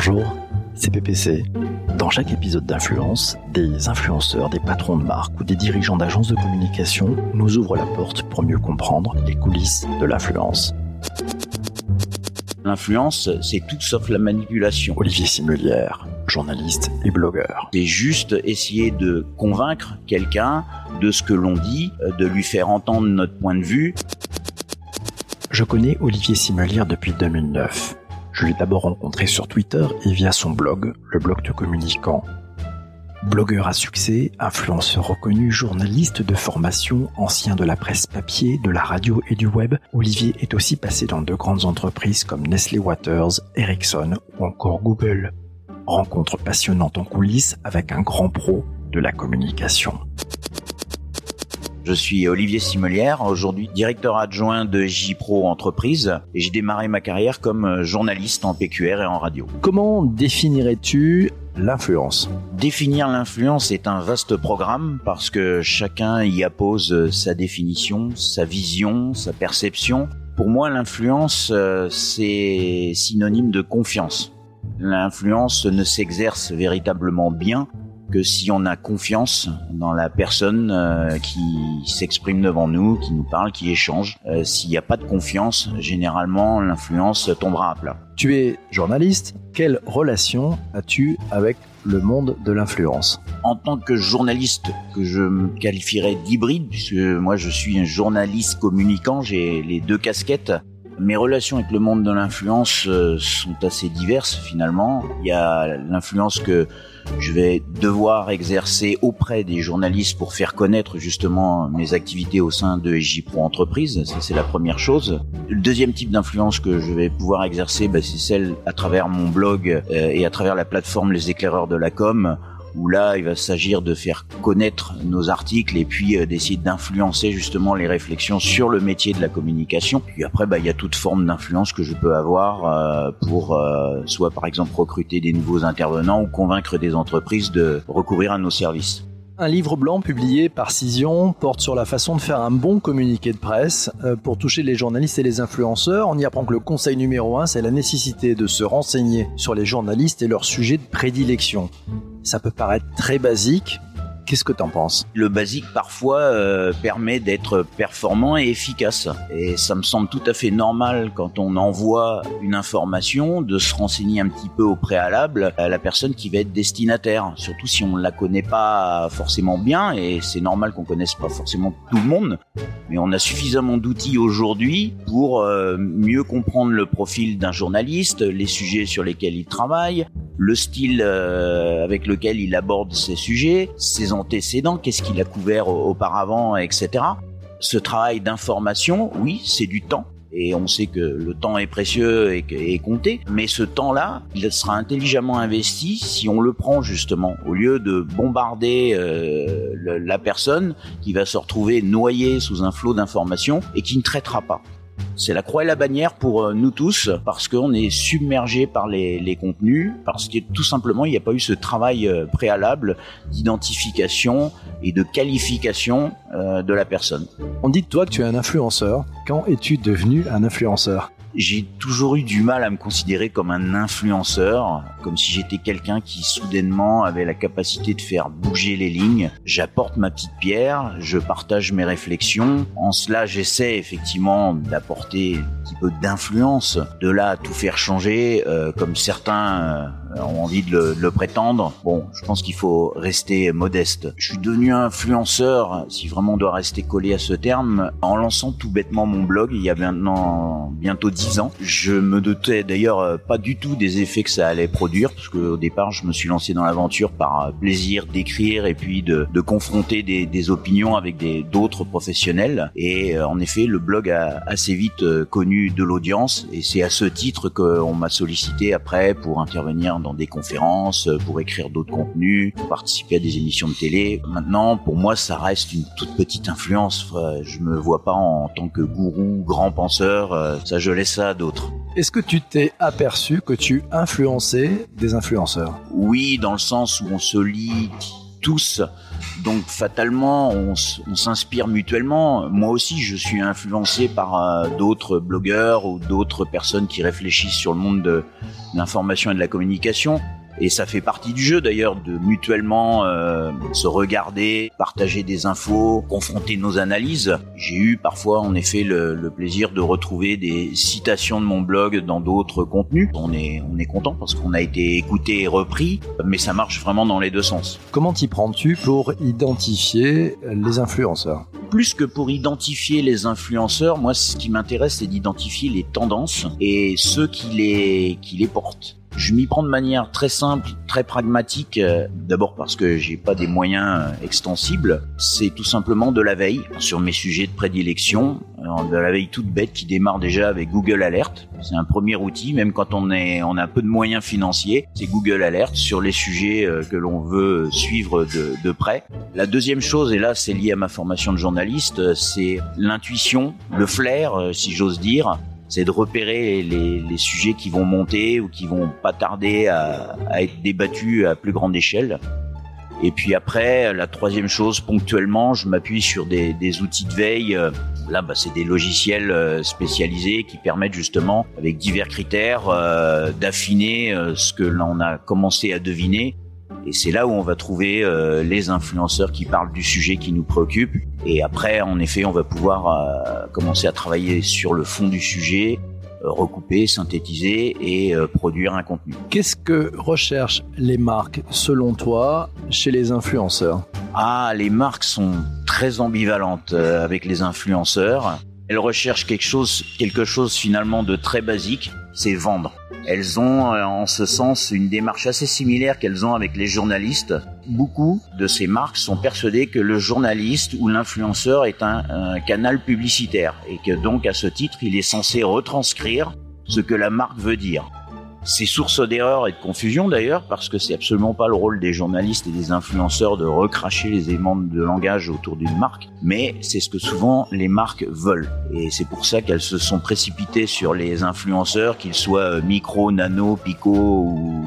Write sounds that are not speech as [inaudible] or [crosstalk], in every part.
Bonjour, c'est PPC. Dans chaque épisode d'Influence, des influenceurs, des patrons de marque ou des dirigeants d'agences de communication nous ouvrent la porte pour mieux comprendre les coulisses de l'influence. L'influence, c'est tout sauf la manipulation. Olivier Simulière, journaliste et blogueur. C'est juste essayer de convaincre quelqu'un de ce que l'on dit, de lui faire entendre notre point de vue. Je connais Olivier Simulière depuis 2009. Je l'ai d'abord rencontré sur Twitter et via son blog, le blog de communicant. Blogueur à succès, influenceur reconnu, journaliste de formation, ancien de la presse papier, de la radio et du web, Olivier est aussi passé dans de grandes entreprises comme Nestlé Waters, Ericsson ou encore Google. Rencontre passionnante en coulisses avec un grand pro de la communication. Je suis Olivier Simelière, aujourd'hui directeur adjoint de JPro Entreprise et j'ai démarré ma carrière comme journaliste en PQR et en radio. Comment définirais-tu l'influence? Définir l'influence est un vaste programme parce que chacun y appose sa définition, sa vision, sa perception. Pour moi, l'influence, euh, c'est synonyme de confiance. L'influence ne s'exerce véritablement bien que si on a confiance dans la personne euh, qui s'exprime devant nous, qui nous parle, qui échange. Euh, s'il n'y a pas de confiance, généralement l'influence tombera à plat. Tu es journaliste. Quelle relation as-tu avec le monde de l'influence? En tant que journaliste, que je me qualifierais d'hybride, puisque moi je suis un journaliste communicant, j'ai les deux casquettes. Mes relations avec le monde de l'influence euh, sont assez diverses finalement. Il y a l'influence que je vais devoir exercer auprès des journalistes pour faire connaître justement mes activités au sein de SJ Pro Entreprise. Ça, c'est la première chose. Le deuxième type d'influence que je vais pouvoir exercer, bah, c'est celle à travers mon blog euh, et à travers la plateforme Les Éclaireurs de la Com où là, il va s'agir de faire connaître nos articles et puis euh, d'essayer d'influencer justement les réflexions sur le métier de la communication. Puis après, bah, il y a toute forme d'influence que je peux avoir euh, pour euh, soit par exemple recruter des nouveaux intervenants ou convaincre des entreprises de recourir à nos services. Un livre blanc publié par Cision porte sur la façon de faire un bon communiqué de presse pour toucher les journalistes et les influenceurs. On y apprend que le conseil numéro un, c'est la nécessité de se renseigner sur les journalistes et leurs sujets de prédilection. Ça peut paraître très basique. Qu'est-ce que t'en penses? Le basique parfois euh, permet d'être performant et efficace. Et ça me semble tout à fait normal quand on envoie une information de se renseigner un petit peu au préalable à la personne qui va être destinataire. Surtout si on ne la connaît pas forcément bien et c'est normal qu'on connaisse pas forcément tout le monde. Mais on a suffisamment d'outils aujourd'hui pour euh, mieux comprendre le profil d'un journaliste, les sujets sur lesquels il travaille, le style euh, avec lequel il aborde ses sujets, ses antécédents, qu'est-ce qu'il a couvert auparavant, etc. Ce travail d'information, oui, c'est du temps. Et on sait que le temps est précieux et, et compté, mais ce temps-là, il sera intelligemment investi si on le prend justement, au lieu de bombarder euh, la personne qui va se retrouver noyée sous un flot d'informations et qui ne traitera pas. C'est la croix et la bannière pour euh, nous tous parce qu'on est submergé par les, les, contenus, parce que tout simplement il n'y a pas eu ce travail euh, préalable d'identification et de qualification euh, de la personne. On dit de toi que tu es un influenceur. Quand es-tu devenu un influenceur? J'ai toujours eu du mal à me considérer comme un influenceur, comme si j'étais quelqu'un qui soudainement avait la capacité de faire bouger les lignes. J'apporte ma petite pierre, je partage mes réflexions. En cela, j'essaie effectivement d'apporter un petit peu d'influence. De là à tout faire changer, euh, comme certains euh, ont envie de le, prétendre. Bon, je pense qu'il faut rester modeste. Je suis devenu influenceur, si vraiment on doit rester collé à ce terme, en lançant tout bêtement mon blog il y a maintenant bientôt 10 ans. Je me doutais d'ailleurs euh, pas du tout des effets que ça allait produire, parce qu'au départ, je me suis lancé dans l'aventure par plaisir d'écrire et puis de, de confronter des, des, opinions avec d'autres professionnels. Et euh, en effet, le blog a assez vite connu de l'audience, et c'est à ce titre qu'on m'a sollicité après pour intervenir dans des conférences, pour écrire d'autres contenus, pour participer à des émissions de télé. Maintenant, pour moi, ça reste une toute petite influence. Je me vois pas en tant que gourou, grand penseur. Ça, je laisse ça à d'autres. Est-ce que tu t'es aperçu que tu influençais des influenceurs? Oui, dans le sens où on se lit tous. Donc fatalement, on, s'inspire mutuellement. Moi aussi, je suis influencé par euh, d'autres blogueurs ou d'autres personnes qui réfléchissent sur le monde de l'information et de la communication. Et ça fait partie du jeu d'ailleurs de mutuellement euh, se regarder, partager des infos, confronter nos analyses. J'ai eu parfois en effet le, le, plaisir de retrouver des citations de mon blog dans d'autres contenus. On est on est content parce qu'on a été écouté et repris, mais ça marche vraiment dans les deux sens. Comment t'y prends-tu pour identifier les influenceurs? Plus que pour identifier les influenceurs, moi ce qui m'intéresse c'est d'identifier les tendances et ceux qui les qui les portent. Je m'y prends de manière très simple, très pragmatique. Euh, d'abord parce que j'ai pas des moyens euh, extensibles. C'est tout simplement de la veille sur mes sujets de prédilection. De la veille toute bête qui démarre déjà avec Google Alert. C'est un premier outil, même quand on est, on a peu de moyens financiers. C'est Google Alert sur les sujets euh, que l'on veut suivre de, de près. La deuxième chose, et là c'est lié à ma formation de journaliste, c'est l'intuition, le flair, si j'ose dire c'est de repérer les, les, sujets qui vont monter ou qui vont pas tarder à, à, être débattus à plus grande échelle. Et puis après, la troisième chose, ponctuellement, je m'appuie sur des, des, outils de veille. Là, bah, c'est des logiciels euh, spécialisés qui permettent justement, avec divers critères, euh, d'affiner euh, ce que l'on a commencé à deviner et c'est là où on va trouver euh, les influenceurs qui parlent du sujet qui nous préoccupe. Et après, en effet, on va pouvoir euh, commencer à travailler sur le fond du sujet, euh, recouper, synthétiser et produire un contenu. Qu'est-ce que recherchent les marques, selon toi, chez les influenceurs? Ah, les marques sont très ambivalentes avec les influenceurs. Elles recherchent quelque chose, quelque chose finalement de très basique, c'est vendre. Elles ont euh, en ce sens une démarche assez similaire qu'elles ont avec les journalistes. Beaucoup de ces marques sont persuadées que le journaliste ou l'influenceur est un, un, canal publicitaire et que donc à ce titre il est censé retranscrire ce que la marque veut dire. C'est source d'erreur et de confusion d'ailleurs, parce que c'est absolument pas le rôle des journalistes et des influenceurs de recracher les éléments de langage autour d'une marque, mais c'est ce que souvent les marques veulent. Et c'est pour ça qu'elles se sont précipitées sur les influenceurs, qu'ils soient micro, nano, pico ou,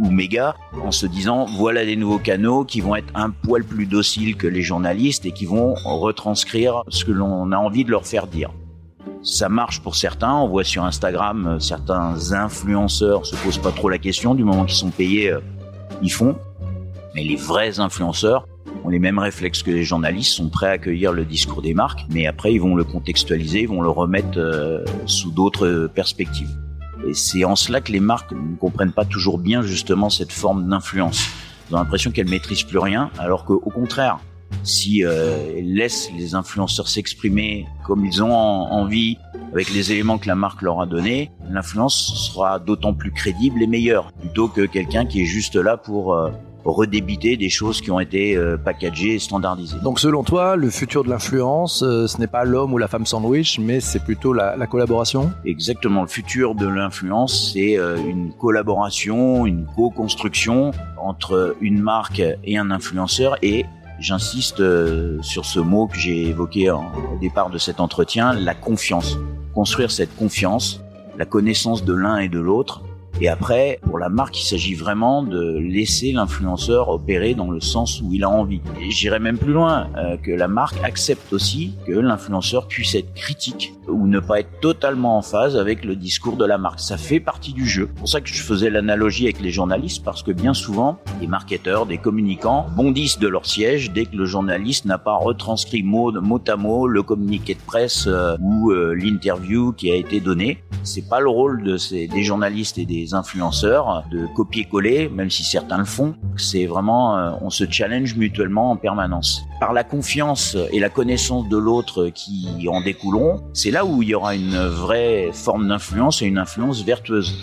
ou méga, en se disant voilà des nouveaux canaux qui vont être un poil plus dociles que les journalistes et qui vont retranscrire ce que l'on a envie de leur faire dire. Ça marche pour certains. On voit sur Instagram euh, certains influenceurs se posent pas trop la question du moment qu'ils sont payés, euh, ils font. Mais les vrais influenceurs ont les mêmes réflexes que les journalistes, sont prêts à accueillir le discours des marques, mais après ils vont le contextualiser, ils vont le remettre euh, sous d'autres perspectives. Et c'est en cela que les marques ne comprennent pas toujours bien justement cette forme d'influence. Ils ont l'impression qu'elles maîtrisent plus rien, alors qu'au contraire, si euh, laissent les influenceurs s'exprimer comme ils ont envie avec les éléments que la marque leur a donnés, l'influence sera d'autant plus crédible et meilleure plutôt que quelqu'un qui est juste là pour euh, redébiter des choses qui ont été euh, packagées et standardisées. Donc selon toi, le futur de l'influence, euh, ce n'est pas l'homme ou la femme sandwich, mais c'est plutôt la, la, collaboration? Exactement, le futur de l'influence, c'est euh, une collaboration, une co-construction entre une marque et un influenceur et J'insiste euh, sur ce mot que j'ai évoqué au départ de cet entretien, la confiance. Construire cette confiance, la connaissance de l'un et de l'autre, et après, pour la marque, il s'agit vraiment de laisser l'influenceur opérer dans le sens où il a envie. Et j'irais même plus loin, euh, que la marque accepte aussi que l'influenceur puisse être critique ou ne pas être totalement en phase avec le discours de la marque. Ça fait partie du jeu. C'est pour ça que je faisais l'analogie avec les journalistes, parce que bien souvent, des marketeurs, des communicants bondissent de leur siège dès que le journaliste n'a pas retranscrit mot, mot à mot le communiqué de presse euh, ou euh, l'interview qui a été donnée. C'est pas le rôle de ces, des journalistes et des influenceurs de copier-coller, même si certains le font. C'est vraiment, euh, on se challenge mutuellement en permanence. Par la confiance et la connaissance de l'autre qui en découleront, c'est là où il y aura une vraie forme d'influence et une influence vertueuse.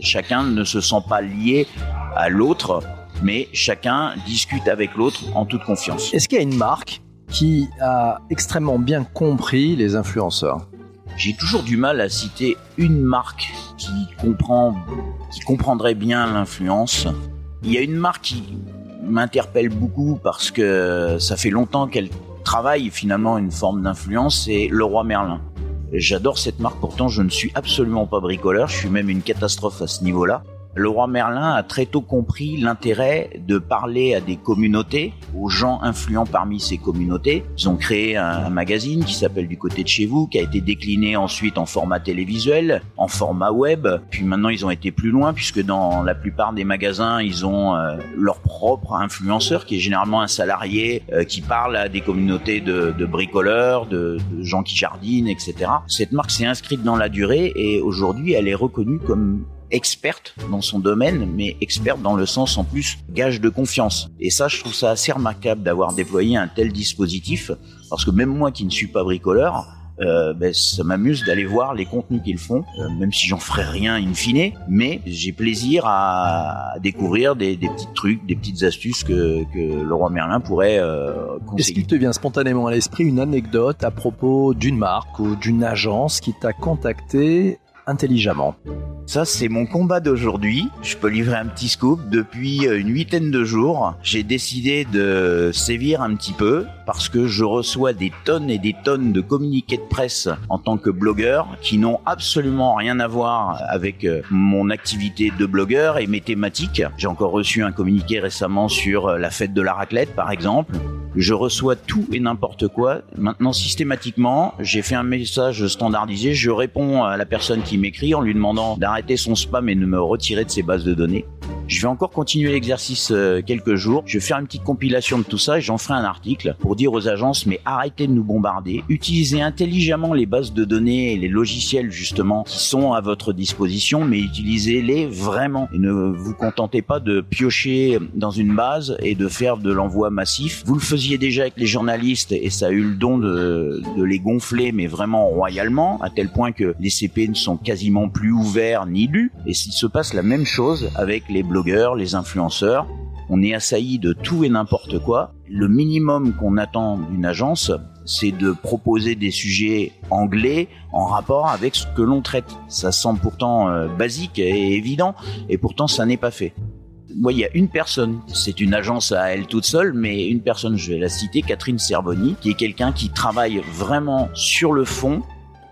Chacun ne se sent pas lié à l'autre, mais chacun discute avec l'autre en toute confiance. Est-ce qu'il y a une marque qui a extrêmement bien compris les influenceurs? J'ai toujours du mal à citer une marque qui comprend, qui comprendrait bien l'influence. Il y a une marque qui m'interpelle beaucoup parce que ça fait longtemps qu'elle travaille finalement une forme d'influence, c'est Leroy Merlin. J'adore cette marque, pourtant je ne suis absolument pas bricoleur, je suis même une catastrophe à ce niveau-là. Le roi Merlin a très tôt compris l'intérêt de parler à des communautés, aux gens influents parmi ces communautés. Ils ont créé un, magazine qui s'appelle Du côté de chez vous, qui a été décliné ensuite en format télévisuel, en format web. Puis maintenant, ils ont été plus loin puisque dans la plupart des magasins, ils ont euh, leur propre influenceur qui est généralement un salarié euh, qui parle à des communautés de, bricoleurs, de gens qui jardinent, etc. Cette marque s'est inscrite dans la durée et aujourd'hui, elle est reconnue comme experte dans son domaine, mais experte dans le sens en plus gage de confiance. Et ça, je trouve ça assez remarquable d'avoir déployé un tel dispositif, parce que même moi qui ne suis pas bricoleur, euh, ben, ça m'amuse d'aller voir les contenus qu'ils font, euh, même si j'en ferai rien in fine, mais j'ai plaisir à découvrir des, des, petits trucs, des petites astuces que, que le roi Merlin pourrait euh, conseiller. Est-ce qu'il te vient spontanément à l'esprit une anecdote à propos d'une marque ou d'une agence qui t'a contacté intelligemment. Ça, c'est mon combat d'aujourd'hui. Je peux livrer un petit scoop. Depuis euh, une huitaine de jours, j'ai décidé de sévir un petit peu parce que je reçois des tonnes et des tonnes de communiqués de presse en tant que blogueur qui n'ont absolument rien à voir avec euh, mon activité de blogueur et mes thématiques. J'ai encore reçu un communiqué récemment sur euh, la fête de la raclette, par exemple. Je reçois tout et n'importe quoi. Maintenant, systématiquement, j'ai fait un message standardisé. Je réponds à la personne qui m'écrit en lui demandant d'arrêter son spam et de me retirer de ses bases de données. Je vais encore continuer l'exercice euh, quelques jours. Je vais faire une petite compilation de tout ça et j'en ferai un article pour dire aux agences mais arrêtez de nous bombarder, utilisez intelligemment les bases de données et les logiciels justement qui sont à votre disposition, mais utilisez-les vraiment et ne vous contentez pas de piocher dans une base et de faire de l'envoi massif. Vous le faisiez déjà avec les journalistes et ça a eu le don de, de les gonfler mais vraiment royalement à tel point que les CP ne sont quasiment plus ouverts ni lus et s'il se passe la même chose avec les blogueurs, les influenceurs. On est assailli de tout et n'importe quoi. Le minimum qu'on attend d'une agence, c'est de proposer des sujets anglais en rapport avec ce que l'on traite. Ça semble pourtant euh, basique et évident, et pourtant ça n'est pas fait. Moi, il y a une personne, c'est une agence à elle toute seule, mais une personne, je vais la citer, Catherine Cerboni, qui est quelqu'un qui travaille vraiment sur le fond,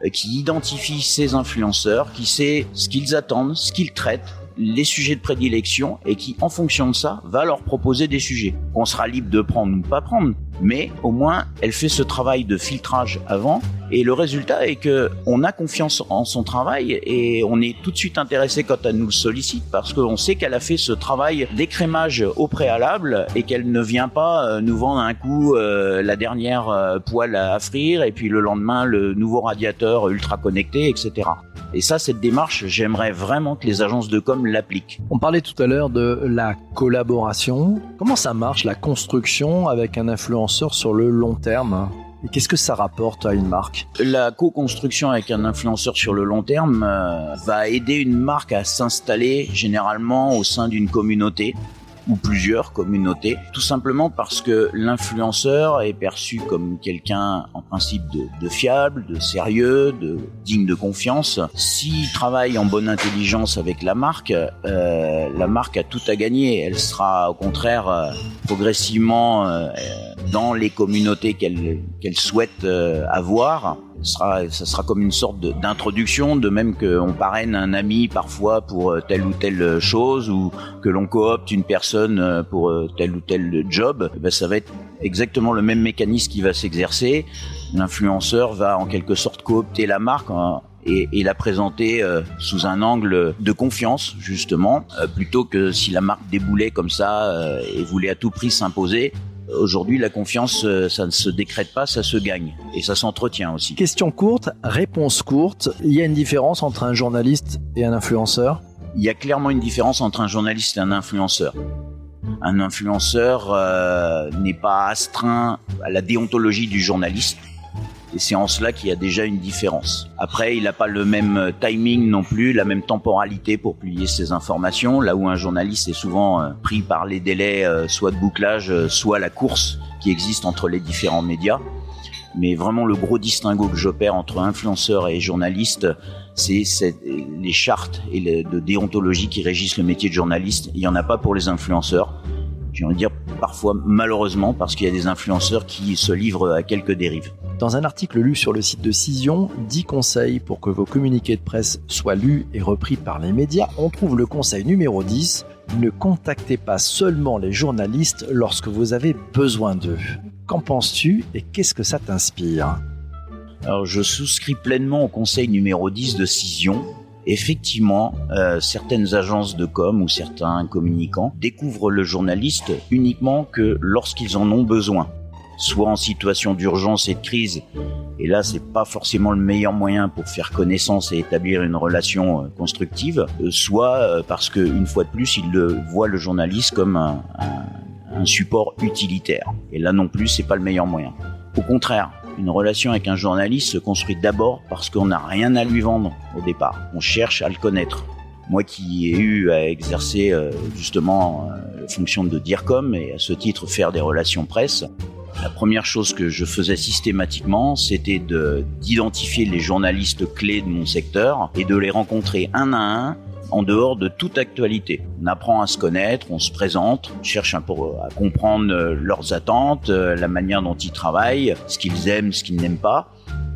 euh, qui identifie ses influenceurs, qui sait ce qu'ils attendent, ce qu'ils traitent, les sujets de prédilection et qui, en fonction de ça, va leur proposer des sujets qu'on sera libre de prendre ou pas prendre. Mais au moins, elle fait ce travail de filtrage avant et le résultat est que on a confiance en son travail et on est tout de suite intéressé quand elle nous sollicite parce qu'on sait qu'elle a fait ce travail d'écrémage au préalable et qu'elle ne vient pas euh, nous vendre un coup euh, la dernière euh, poêle à frire et puis le lendemain le nouveau radiateur ultra connecté, etc. Et ça, cette démarche, j'aimerais vraiment que les agences de com l'appliquent. On parlait tout à l'heure de la collaboration. Comment ça marche, la construction avec un influenceur? Sur le long terme. Qu'est-ce que ça rapporte à une marque? La co-construction avec un influenceur sur le long terme euh, va aider une marque à s'installer généralement au sein d'une communauté ou plusieurs communautés, tout simplement parce que l'influenceur est perçu comme quelqu'un en principe de, fiable, de sérieux, de digne de confiance. S'il travaille en bonne intelligence avec la marque, euh, la marque a tout à gagner. Elle sera au contraire euh, progressivement euh, dans les communautés qu'elle qu'elle souhaite euh, avoir sera, ça sera comme une sorte d'introduction, de, même qu'on parraine un ami parfois pour euh, telle ou telle chose, ou que l'on coopte une personne euh, pour euh, tel ou tel job, eh ben ça va être exactement le même mécanisme qui va s'exercer. L'influenceur va en quelque sorte coopter la marque hein, et, la présenter sous un angle de confiance justement, plutôt que si la marque déboulait comme ça et voulait à tout prix s'imposer, Aujourd'hui, la confiance, euh, ça ne se décrète pas, ça se gagne. Et ça s'entretient aussi. Question courte, réponse courte. Il y a une différence entre un journaliste et un influenceur? Il y a clairement une différence entre un journaliste et un influenceur. Un influenceur euh, n'est pas astreint à la déontologie du journaliste. Et c'est en cela qu'il y a déjà une différence. Après, il n'a pas le même euh, timing non plus, la même temporalité pour publier ses informations, là où un journaliste est souvent euh, pris par les délais euh, soit de bouclage, soit la course qui existe entre les différents médias. Mais vraiment, le gros distinguo que j'opère entre influenceur et journaliste, c'est les chartes et de déontologie qui régissent le métier de journaliste. Il n'y en a pas pour les influenceurs. J'ai envie de dire parfois malheureusement parce qu'il y a des influenceurs qui se livrent à quelques dérives. Dans un article lu sur le site de Cision, 10 conseils pour que vos communiqués de presse soient lus et repris par les médias, on trouve le conseil numéro 10, ne contactez pas seulement les journalistes lorsque vous avez besoin d'eux. Qu'en penses-tu et qu'est-ce que ça t'inspire? Alors je souscris pleinement au conseil numéro 10 de Cision. Effectivement, euh, certaines agences de com ou certains communicants découvrent le journaliste uniquement que lorsqu'ils en ont besoin soit en situation d'urgence et de crise. Et là, c'est pas forcément le meilleur moyen pour faire connaissance et établir une relation euh, constructive, euh, soit euh, parce que une fois de plus, il le voit le journaliste comme un, un support utilitaire. Et là non plus, c'est pas le meilleur moyen. Au contraire, une relation avec un journaliste se construit d'abord parce qu'on n'a rien à lui vendre au départ. On cherche à le connaître. Moi qui ai eu à exercer justement la fonction de DIRCOM et à ce titre faire des relations presse, la première chose que je faisais systématiquement, c'était d'identifier les journalistes clés de mon secteur et de les rencontrer un à un en dehors de toute actualité. On apprend à se connaître, on se présente, on cherche un peu à comprendre leurs attentes, la manière dont ils travaillent, ce qu'ils aiment, ce qu'ils n'aiment pas.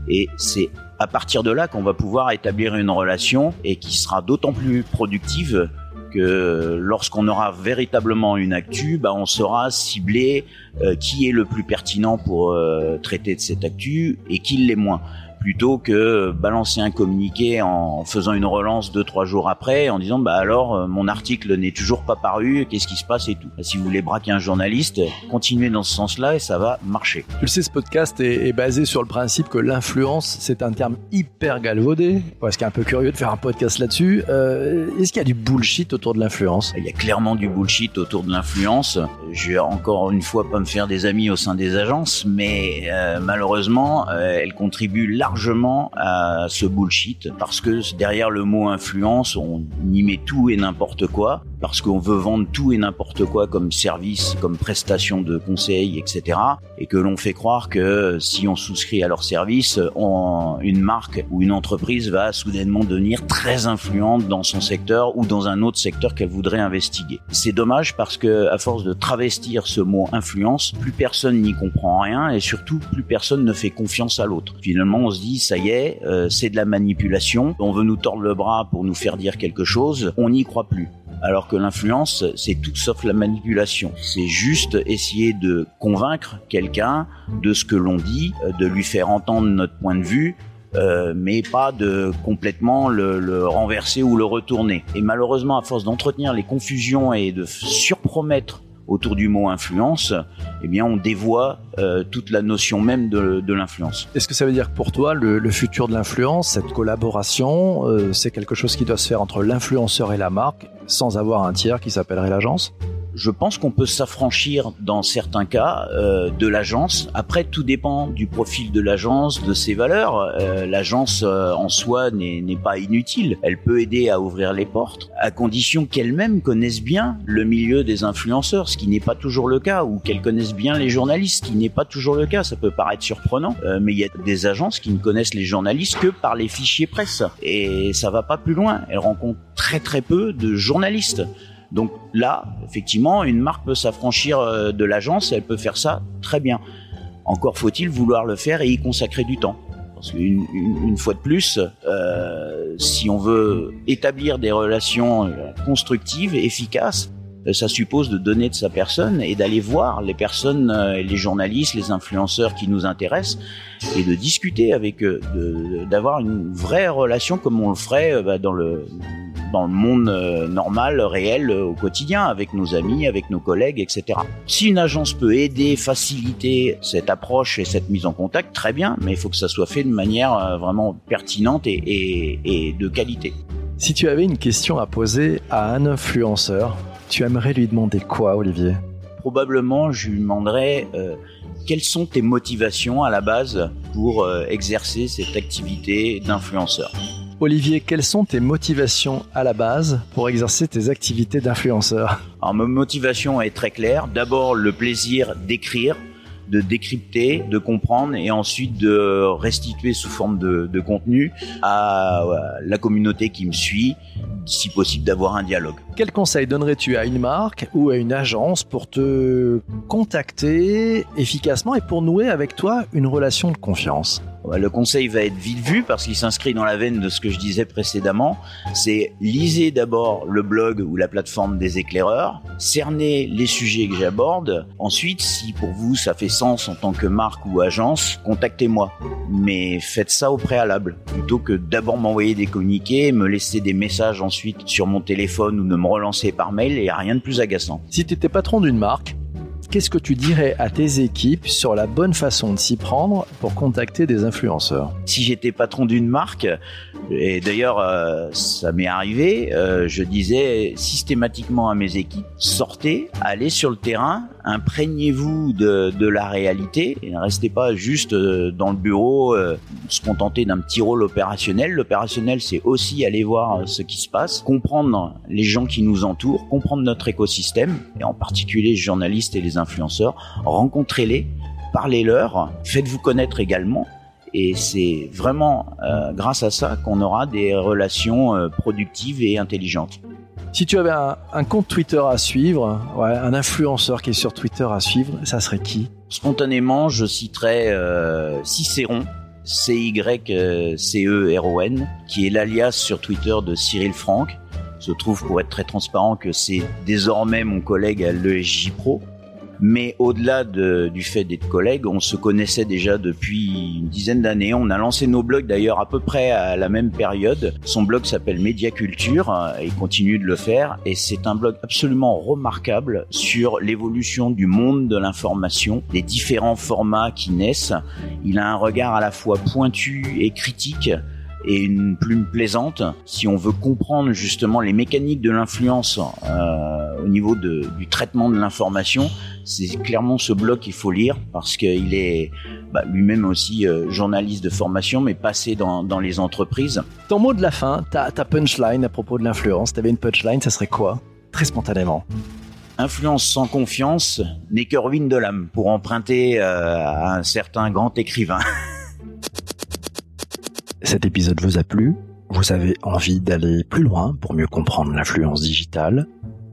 Et c'est à partir de là qu'on va pouvoir établir une relation et qui sera d'autant plus productive que lorsqu'on aura véritablement une actu, bah, on saura cibler euh, qui est le plus pertinent pour euh, traiter de cette actu et qui l'est moins plutôt que balancer un communiqué en faisant une relance deux trois jours après en disant bah alors euh, mon article n'est toujours pas paru qu'est-ce qui se passe et tout. Si vous voulez braquer un journaliste continuez dans ce sens-là et ça va marcher. Tu le sais ce podcast est, basé sur le principe que l'influence c'est un terme hyper galvaudé. Parce qu'il est un peu curieux de faire un podcast là-dessus. Euh, est-ce qu'il y a du bullshit autour de l'influence? Il y a clairement du bullshit autour de l'influence. Je vais encore une fois pas me faire des amis au sein des agences mais euh, malheureusement elle contribue largement largement à ce bullshit parce que derrière le mot influence, on y met tout et n'importe quoi parce qu'on veut vendre tout et n'importe quoi comme service, comme prestation de conseil, etc. Et que l'on fait croire que si on souscrit à leur service, une marque ou une entreprise va soudainement devenir très influente dans son secteur ou dans un autre secteur qu'elle voudrait investiguer. C'est dommage parce que à force de travestir ce mot influence, plus personne n'y comprend rien et surtout plus personne ne fait confiance à l'autre. Finalement, on se dit ça y est, euh, c'est de la manipulation, on veut nous tordre le bras pour nous faire dire quelque chose, on n'y croit plus. Alors que l'influence, c'est tout sauf la manipulation. C'est juste essayer de convaincre quelqu'un de ce que l'on dit, euh, de lui faire entendre notre point de vue, euh, mais pas de complètement le, le, renverser ou le retourner. Et malheureusement, à force d'entretenir les confusions et de surpromettre autour du mot influence, eh bien, on dévoie euh, toute la notion même de, de l'influence. Est-ce que ça veut dire que pour toi, le, le futur de l'influence, cette collaboration, euh, c'est quelque chose qui doit se faire entre l'influenceur et la marque, sans avoir un tiers qui s'appellerait l'agence? Je pense qu'on peut s'affranchir dans certains cas euh, de l'agence. Après, tout dépend du profil de l'agence, de ses valeurs. Euh, l'agence euh, en soi n'est pas inutile. Elle peut aider à ouvrir les portes, à condition qu'elle-même connaisse bien le milieu des influenceurs, ce qui n'est pas toujours le cas, ou qu'elle connaisse bien les journalistes, ce qui n'est pas toujours le cas. Ça peut paraître surprenant, euh, mais il y a des agences qui ne connaissent les journalistes que par les fichiers presse. Et ça va pas plus loin. Elles rencontrent très très peu de journalistes. Donc là, effectivement, une marque peut s'affranchir euh, de l'agence, elle peut faire ça très bien. Encore faut-il vouloir le faire et y consacrer du temps. Parce qu'une une, fois de plus, euh, si on veut établir des relations euh, constructives, efficaces, ça suppose de donner de sa personne et d'aller voir les personnes, les journalistes, les influenceurs qui nous intéressent et de discuter avec eux, d'avoir une vraie relation comme on le ferait bah, dans le dans le monde euh, normal, réel, euh, au quotidien, avec nos amis, avec nos collègues, etc. Si une agence peut aider, faciliter cette approche et cette mise en contact, très bien, mais il faut que ça soit fait de manière euh, vraiment pertinente et, et, et de qualité. Si tu avais une question à poser à un influenceur, tu aimerais lui demander quoi, Olivier? Probablement, je lui demanderais euh, quelles sont tes motivations à la base pour euh, exercer cette activité d'influenceur? Olivier, quelles sont tes motivations à la base pour exercer tes activités d'influenceur Alors ma motivation est très claire. D'abord le plaisir d'écrire, de décrypter, de comprendre et ensuite de restituer sous forme de, de contenu à la communauté qui me suit, si possible d'avoir un dialogue. Quel conseil donnerais-tu à une marque ou à une agence pour te contacter efficacement et pour nouer avec toi une relation de confiance? Le conseil va être vite vu parce qu'il s'inscrit dans la veine de ce que je disais précédemment. C'est lisez d'abord le blog ou la plateforme des éclaireurs, cernez les sujets que j'aborde. Ensuite, si pour vous ça fait sens en tant que marque ou agence, contactez-moi. Mais faites ça au préalable plutôt que d'abord m'envoyer des communiqués, me laisser des messages ensuite sur mon téléphone ou de me relancer par mail et rien de plus agaçant. Si tu étais patron d'une marque, qu'est-ce que tu dirais à tes équipes sur la bonne façon de s'y prendre pour contacter des influenceurs Si j'étais patron d'une marque, et d'ailleurs euh, ça m'est arrivé, euh, je disais systématiquement à mes équipes, sortez, allez sur le terrain, imprégnez-vous de, la réalité et ne restez pas juste euh, dans le bureau, se contenter d'un petit rôle opérationnel. L'opérationnel c'est aussi aller voir ce qui se passe, comprendre les gens qui nous entourent, comprendre notre écosystème, et en particulier les journalistes et les influenceurs, rencontrez-les, parlez-leur, faites-vous connaître également. Et c'est vraiment euh, grâce à ça qu'on aura des relations euh, productives et intelligentes. Si tu avais un, compte Twitter à suivre, un influenceur qui est sur Twitter à suivre, ça serait qui? Spontanément, je citerais euh, Cicéron, C-Y-C-E-R-O-N, qui est l'alias sur Twitter de Cyril Franck. Je trouve, pour être très transparent, que c'est désormais mon collègue à l'ESJ Pro. Mais au-delà du fait d'être collègues, on se connaissait déjà depuis une dizaine d'années. On a lancé nos blogs d'ailleurs à peu près à la même période. Son blog s'appelle Média Culture euh, et continue de le faire. Et c'est un blog absolument remarquable sur l'évolution du monde de l'information, les différents formats qui naissent. Il a un regard à la fois pointu et critique et une plume plaisante. Si on veut comprendre justement les mécaniques de l'influence euh, au niveau de, du traitement de l'information, c'est clairement ce blog qu'il faut lire parce qu'il est bah, lui-même aussi euh, journaliste de formation, mais passé dans, dans, les entreprises. Ton mot de la fin, ta, ta punchline à propos de l'influence, tu avais une punchline, ça serait quoi? Très spontanément. Influence sans confiance n'est que ruine de l'âme, pour emprunter euh, à un certain grand écrivain. [laughs] Cet épisode vous a plu? Vous avez envie d'aller plus loin pour mieux comprendre l'influence digitale?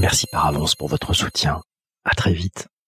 Merci par avance pour votre soutien. À très vite.